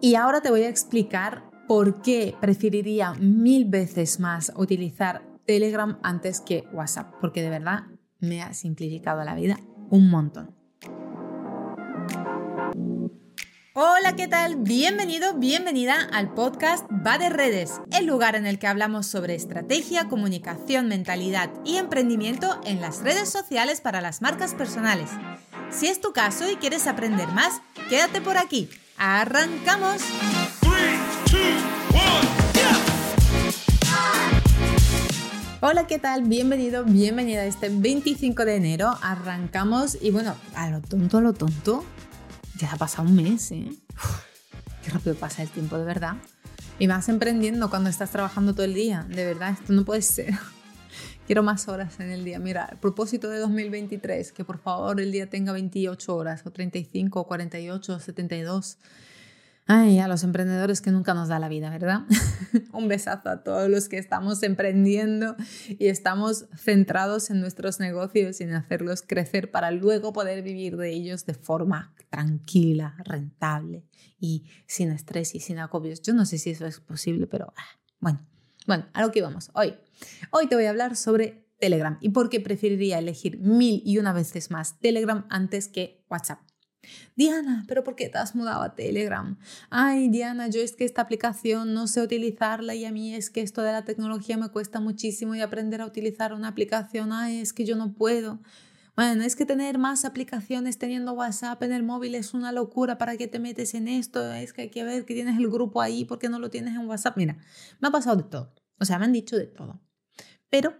Y ahora te voy a explicar por qué preferiría mil veces más utilizar Telegram antes que WhatsApp, porque de verdad me ha simplificado la vida un montón. Hola, ¿qué tal? Bienvenido, bienvenida al podcast Va de Redes, el lugar en el que hablamos sobre estrategia, comunicación, mentalidad y emprendimiento en las redes sociales para las marcas personales. Si es tu caso y quieres aprender más, quédate por aquí. ¡Arrancamos! Hola, ¿qué tal? Bienvenido, bienvenida a este 25 de enero. Arrancamos y bueno, a lo tonto, a lo tonto, ya ha pasado un mes, ¿eh? qué rápido pasa el tiempo, de verdad. Y vas emprendiendo cuando estás trabajando todo el día, de verdad, esto no puede ser. Quiero más horas en el día. Mira, el propósito de 2023, que por favor el día tenga 28 horas, o 35, o 48, o 72. Ay, a los emprendedores que nunca nos da la vida, ¿verdad? Un besazo a todos los que estamos emprendiendo y estamos centrados en nuestros negocios y en hacerlos crecer para luego poder vivir de ellos de forma tranquila, rentable y sin estrés y sin acobios. Yo no sé si eso es posible, pero ah, bueno. Bueno, a lo que vamos. Hoy. Hoy te voy a hablar sobre Telegram y por qué preferiría elegir mil y una veces más Telegram antes que WhatsApp. Diana, ¿pero por qué te has mudado a Telegram? Ay, Diana, yo es que esta aplicación no sé utilizarla y a mí es que esto de la tecnología me cuesta muchísimo y aprender a utilizar una aplicación, ay, es que yo no puedo. Bueno, es que tener más aplicaciones teniendo WhatsApp en el móvil es una locura. ¿Para qué te metes en esto? Es que hay que ver que tienes el grupo ahí, ¿por qué no lo tienes en WhatsApp? Mira, me ha pasado de todo. O sea, me han dicho de todo. Pero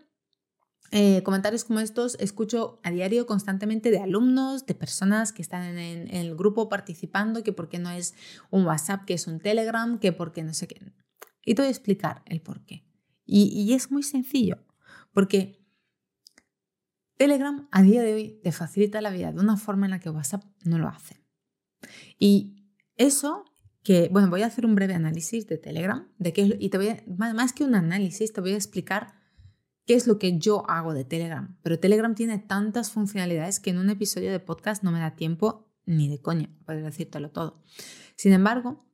eh, comentarios como estos escucho a diario constantemente de alumnos, de personas que están en, el grupo participando, que por qué no es un WhatsApp, que es un Telegram, que por qué no sé qué. Y te voy a explicar el por qué. y es muy sencillo, porque Telegram a día de hoy te facilita la vida de una forma en la que WhatsApp no lo hace. Y eso bueno, voy a hacer un breve análisis de Telegram, de qué, y te voy más que un análisis, te voy a explicar qué es lo que yo hago de Telegram. Pero Telegram tiene tantas funcionalidades que en un episodio de podcast no me da tiempo ni de coña, poder decírtelo todo. Sin embargo,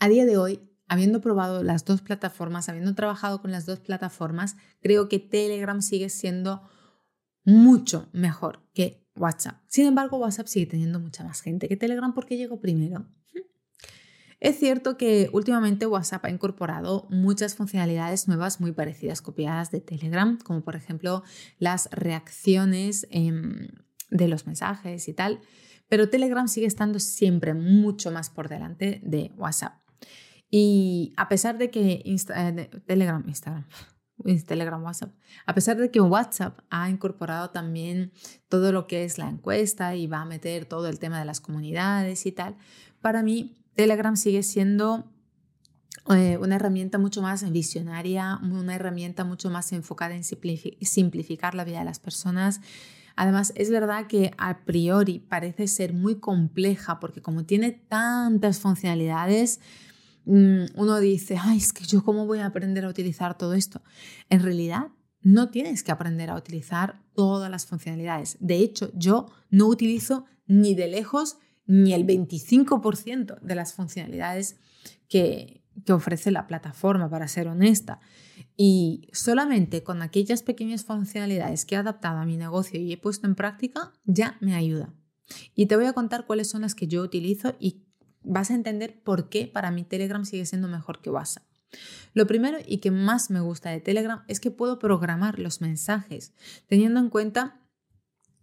a día de hoy, habiendo probado las dos plataformas, habiendo trabajado con las dos plataformas, creo que Telegram sigue siendo mucho mejor que WhatsApp. Sin embargo, WhatsApp sigue teniendo mucha más gente que Telegram porque llegó primero. Es cierto que últimamente WhatsApp ha incorporado muchas funcionalidades nuevas muy parecidas, copiadas de Telegram, como por ejemplo las reacciones em, de los mensajes y tal, pero Telegram sigue estando siempre mucho más por delante de WhatsApp. Y a pesar de que eh, Telegram, Instagram, Telegram, WhatsApp. A pesar de que WhatsApp ha incorporado también todo lo que es la encuesta y va a meter todo el tema de las comunidades y tal, para mí Telegram sigue siendo eh, una herramienta mucho más visionaria, una herramienta mucho más enfocada en simplificar la vida de las personas. Además, es verdad que a priori parece ser muy compleja porque como tiene tantas funcionalidades, Mm, uno dice, ay, es que yo cómo voy a aprender a utilizar todo esto. En realidad, no tienes que aprender a utilizar todas las funcionalidades. De hecho, yo no utilizo ni de lejos ni el 25% de las funcionalidades que, que ofrece la plataforma, para ser honesta. Y solamente con aquellas pequeñas funcionalidades que he adaptado a mi negocio y he puesto en práctica, ya me ayuda. Y te voy a contar cuáles son las que yo utilizo y vas a entender por qué para mí Telegram sigue siendo mejor que WhatsApp. Lo primero y que más me gusta de Telegram es que puedo programar los mensajes, teniendo en cuenta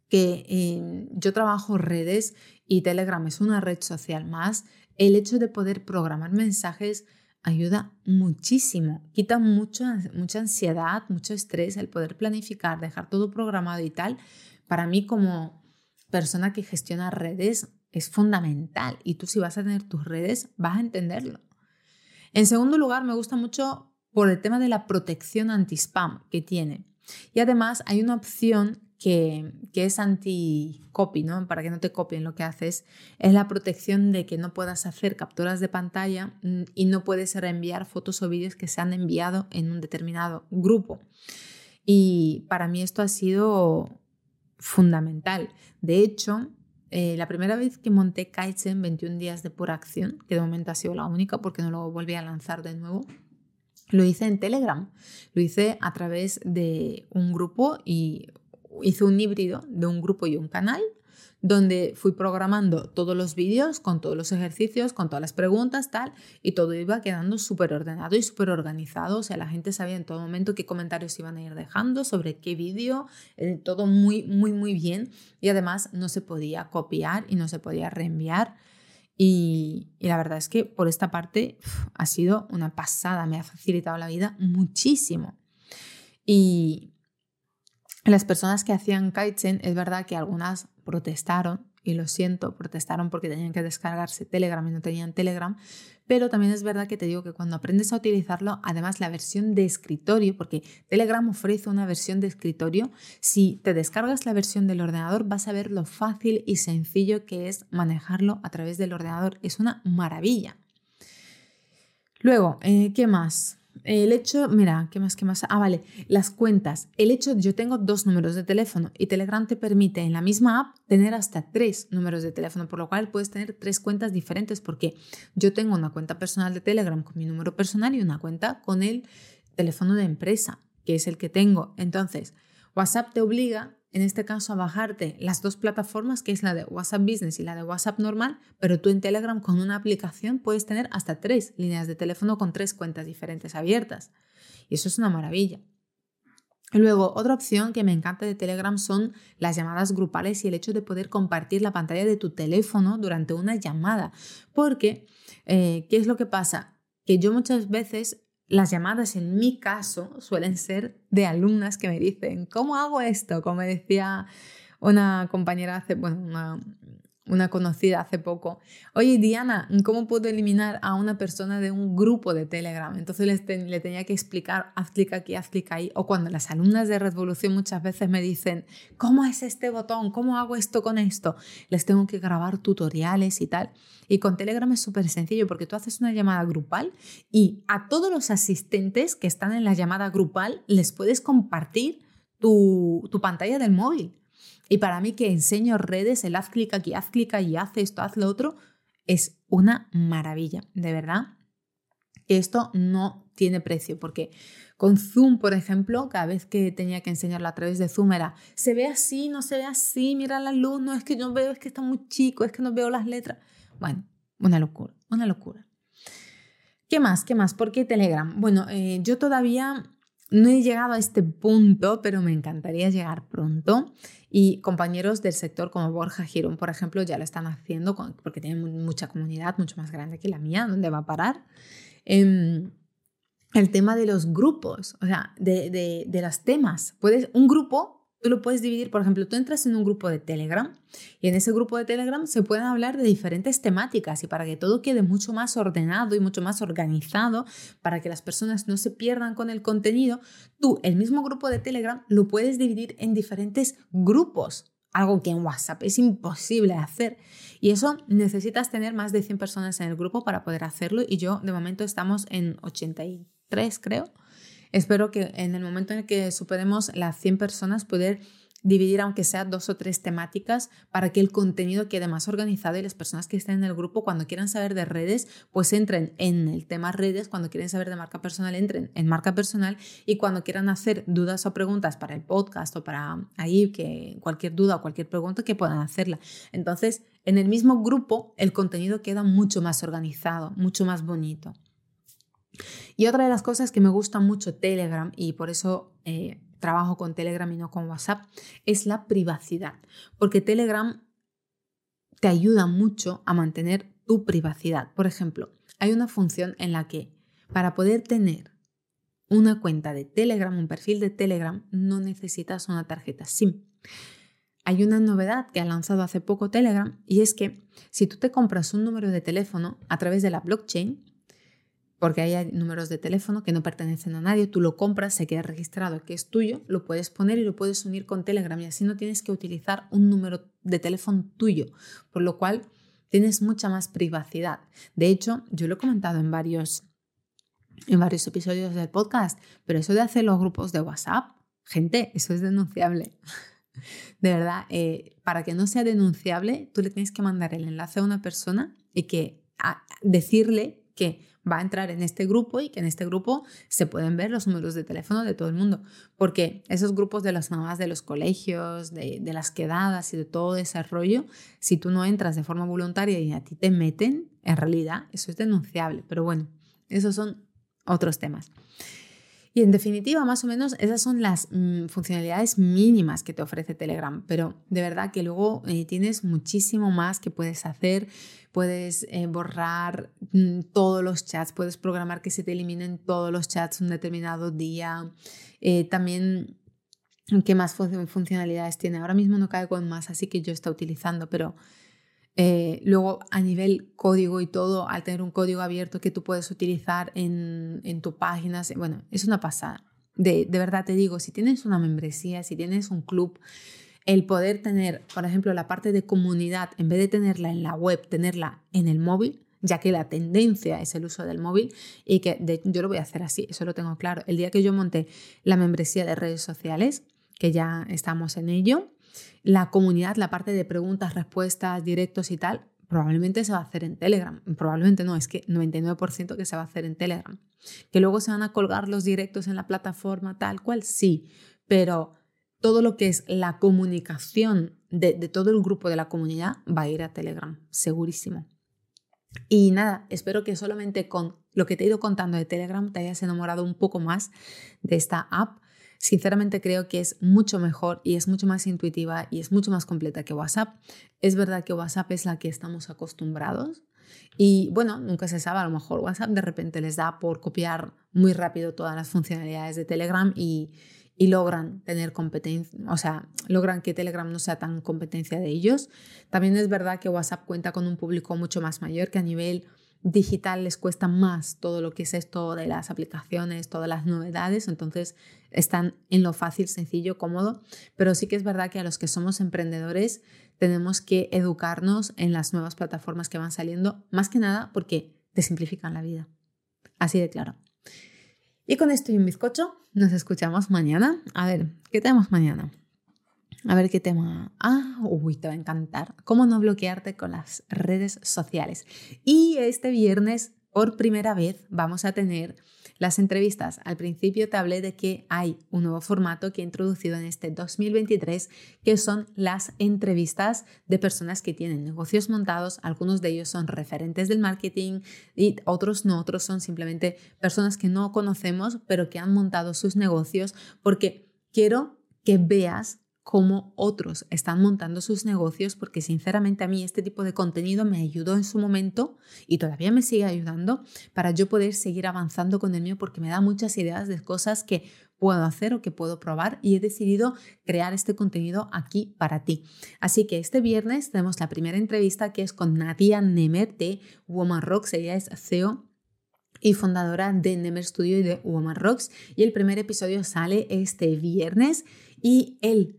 que eh, yo trabajo redes y Telegram es una red social más, el hecho de poder programar mensajes ayuda muchísimo, quita mucha ansiedad, mucho estrés, el poder planificar, dejar todo programado y tal. Para mí como persona que gestiona redes es fundamental y tú si vas a tener tus redes vas a entenderlo. En segundo lugar, me gusta mucho por el tema de la protección anti-spam que tiene. Y además hay una opción que, es anti-copy, ¿no? Para que no te copien lo que haces, es la protección de que no puedas hacer capturas de pantalla mm, y no puedes reenviar fotos o vídeos que se han enviado en un determinado grupo. Y para mí esto ha sido fundamental. De hecho, eh, la primera vez que monté Kaizen 21 días de pura acción, que de momento ha sido la única porque no lo volví a lanzar de nuevo, lo hice en Telegram. Lo hice a través de un grupo y hice un híbrido de un grupo y un canal donde fui programando todos los vídeos con todos los ejercicios, con todas las preguntas, tal, y todo iba quedando súper ordenado y súper organizado. O sea, la gente sabía en todo momento qué comentarios iban a ir dejando, sobre qué vídeo, eh, todo muy, muy, muy bien. Y además no se podía copiar y no se podía reenviar. Y, la verdad es que por esta parte ha sido una pasada, me ha facilitado la vida muchísimo. Y las personas que hacían Kaizen, es verdad que algunas protestaron, y lo siento, protestaron porque tenían que descargarse Telegram y no tenían Telegram, pero también es verdad que te digo que cuando aprendes a utilizarlo, además la versión de escritorio, porque Telegram ofrece una versión de escritorio, si te descargas la versión del ordenador vas a ver lo fácil y sencillo que es manejarlo a través del ordenador. Es una maravilla. Luego, eh, ¿qué más? El hecho, mira, ¿qué más, qué más? Ah, vale, las cuentas. El hecho, yo tengo dos números de teléfono y Telegram te permite en la misma app tener hasta tres números de teléfono, por lo cual puedes tener tres cuentas diferentes porque yo tengo una cuenta personal de Telegram con mi número personal y una cuenta con el teléfono de empresa, que es el que tengo. Entonces, WhatsApp te obliga en este caso a bajarte las dos plataformas, que es la de WhatsApp Business y la de WhatsApp normal, pero tú en Telegram con una aplicación puedes tener hasta tres líneas de teléfono con tres cuentas diferentes abiertas. Y eso es una maravilla. Luego, otra opción que me encanta de Telegram son las llamadas grupales y el hecho de poder compartir la pantalla de tu teléfono durante una llamada. Porque, eh, ¿qué es lo que pasa? Que yo muchas veces las llamadas en mi caso suelen ser de alumnas que me dicen, ¿cómo hago esto? Como decía una compañera hace, bueno, una, una conocida hace poco, oye Diana, ¿cómo puedo eliminar a una persona de un grupo de Telegram? Entonces le, tenía que explicar, haz clic aquí, haz clic ahí. O cuando las alumnas de Revolución muchas veces me dicen, ¿cómo es este botón? ¿Cómo hago esto con esto? Les tengo que grabar tutoriales y tal. Y con Telegram es súper sencillo porque tú haces una llamada grupal y a todos los asistentes que están en la llamada grupal les puedes compartir tu, tu pantalla del móvil. Y para mí que enseño redes, el haz clic aquí, haz clic y haz esto, haz lo otro, es una maravilla, de verdad. Esto no tiene precio porque con Zoom, por ejemplo, cada vez que tenía que enseñarlo a través de Zoom era, se ve así, no se ve así, mira la luz, no es que yo veo, es que está muy chico, es que no veo las letras. Bueno, una locura, una locura. ¿Qué más? ¿Qué más? ¿Por qué Telegram? Bueno, eh, yo todavía no he llegado a este punto, pero me encantaría llegar pronto. Y compañeros del sector como Borja Girón, por ejemplo, ya lo están haciendo porque tienen mucha comunidad, mucho más grande que la mía, ¿dónde va a parar? Em, el tema de los grupos, o sea, de, de, de los temas. Puedes, un grupo Tú lo puedes dividir, por ejemplo, tú entras en un grupo de Telegram y en ese grupo de Telegram se pueden hablar de diferentes temáticas y para que todo quede mucho más ordenado y mucho más organizado, para que las personas no se pierdan con el contenido, tú el mismo grupo de Telegram lo puedes dividir en diferentes grupos, algo que en WhatsApp es imposible hacer. Y eso necesitas tener más de 100 personas en el grupo para poder hacerlo y yo de momento estamos en 83, creo. Espero que en el momento en el que superemos las 100 personas poder dividir aunque sea dos o tres temáticas para que el contenido quede más organizado y las personas que estén en el grupo cuando quieran saber de redes pues entren en el tema redes, cuando quieren saber de marca personal entren en marca personal y cuando quieran hacer dudas o preguntas para el podcast o para ahí que cualquier duda o cualquier pregunta que puedan hacerla. Entonces en el mismo grupo el contenido queda mucho más organizado, mucho más bonito. Y otra de las cosas que me gusta mucho Telegram y por eso eh, trabajo con Telegram y no con WhatsApp es la privacidad, porque Telegram te ayuda mucho a mantener tu privacidad. Por ejemplo, hay una función en la que para poder tener una cuenta de Telegram, un perfil de Telegram, no necesitas una tarjeta SIM. Hay una novedad que ha lanzado hace poco Telegram y es que si tú te compras un número de teléfono a través de la blockchain, porque hay números de teléfono que no pertenecen a nadie, tú lo compras, se queda registrado que es tuyo, lo puedes poner y lo puedes unir con Telegram y así no tienes que utilizar un número de teléfono tuyo, por lo cual tienes mucha más privacidad. De hecho, yo lo he comentado en varios, en varios episodios del podcast, pero eso de hacer los grupos de WhatsApp, gente, eso es denunciable. De verdad, eh, para que no sea denunciable, tú le tienes que mandar el enlace a una persona y que decirle que va a entrar en este grupo y que en este grupo se pueden ver los números de teléfono de todo el mundo. Porque esos grupos de las mamás de los colegios, de, las quedadas y de todo desarrollo, si tú no entras de forma voluntaria y a ti te meten, en realidad eso es denunciable. Pero bueno, esos son otros temas. Y en definitiva, más o menos, esas son las mm, funcionalidades mínimas que te ofrece Telegram, pero de verdad que luego eh, tienes muchísimo más que puedes hacer. Puedes eh, borrar mm, todos los chats, puedes programar que se te eliminen todos los chats un determinado día. Eh, también, ¿qué más funcionalidades tiene? Ahora mismo no caigo en más, así que yo estoy utilizando, pero eh, luego, a nivel código y todo, al tener un código abierto que tú puedes utilizar en, en tu página, bueno, es una pasada. De, de, verdad te digo, si tienes una membresía, si tienes un club, el poder tener, por ejemplo, la parte de comunidad, en vez de tenerla en la web, tenerla en el móvil, ya que la tendencia es el uso del móvil y que yo lo voy a hacer así, eso lo tengo claro. El día que yo monté la membresía de redes sociales, que ya estamos en ello, la comunidad, la parte de preguntas, respuestas, directos y tal, probablemente se va a hacer en Telegram. Probablemente no, es que 99% que se va a hacer en Telegram. Que luego se van a colgar los directos en la plataforma tal cual, sí, pero todo lo que es la comunicación de, todo el grupo de la comunidad va a ir a Telegram, segurísimo. Y nada, espero que solamente con lo que te he ido contando de Telegram te hayas enamorado un poco más de esta app Sinceramente creo que es mucho mejor y es mucho más intuitiva y es mucho más completa que WhatsApp. Es verdad que WhatsApp es la que estamos acostumbrados y bueno, nunca se sabe, a lo mejor WhatsApp de repente les da por copiar muy rápido todas las funcionalidades de Telegram y, y logran tener competencia, o sea, logran que Telegram no sea tan competencia de ellos. También es verdad que WhatsApp cuenta con un público mucho más mayor que a nivel digital les cuesta más todo lo que es esto de las aplicaciones, todas las novedades, entonces están en lo fácil, sencillo, cómodo, pero sí que es verdad que a los que somos emprendedores tenemos que educarnos en las nuevas plataformas que van saliendo, más que nada porque te simplifican la vida. Así de claro. Y con esto y un bizcocho, nos escuchamos mañana. A ver, ¿qué tenemos mañana? A ver qué tema. Ah, uy, te va a encantar. ¿Cómo no bloquearte con las redes sociales? Y este viernes, por primera vez, vamos a tener las entrevistas. Al principio te hablé de que hay un nuevo formato que he introducido en este 2023, que son las entrevistas de personas que tienen negocios montados. Algunos de ellos son referentes del marketing y otros no, otros son simplemente personas que no conocemos, pero que han montado sus negocios porque quiero que veas cómo otros están montando sus negocios, porque sinceramente a mí este tipo de contenido me ayudó en su momento y todavía me sigue ayudando para yo poder seguir avanzando con el mío, porque me da muchas ideas de cosas que puedo hacer o que puedo probar y he decidido crear este contenido aquí para ti. Así que este viernes tenemos la primera entrevista que es con Nadia Nemer de Woman Rocks, ella es CEO y fundadora de Nemer Studio y de Woman Rocks y el primer episodio sale este viernes y el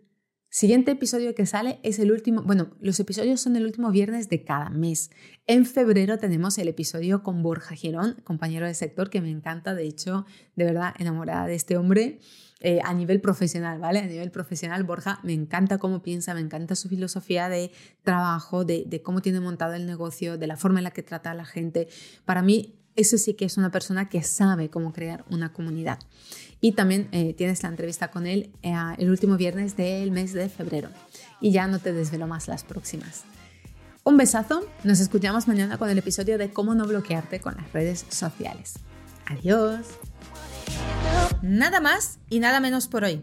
Siguiente episodio que sale es el último, bueno, los episodios son el último viernes de cada mes. En febrero tenemos el episodio con Borja Girón, compañero de sector que me encanta, de hecho, de verdad enamorada de este hombre. Eh, a nivel profesional, ¿vale? A nivel profesional, Borja me encanta cómo piensa, me encanta su filosofía de trabajo, de, de cómo tiene montado el negocio, de la forma en la que trata a la gente. Para mí, eso sí que es una persona que sabe cómo crear una comunidad. Y también eh, tienes la entrevista con él eh, el último viernes del mes de febrero. Y ya no te desvelo más las próximas. Un besazo, nos escuchamos mañana con el episodio de cómo no bloquearte con las redes sociales. Adiós. Nada más y nada menos por hoy.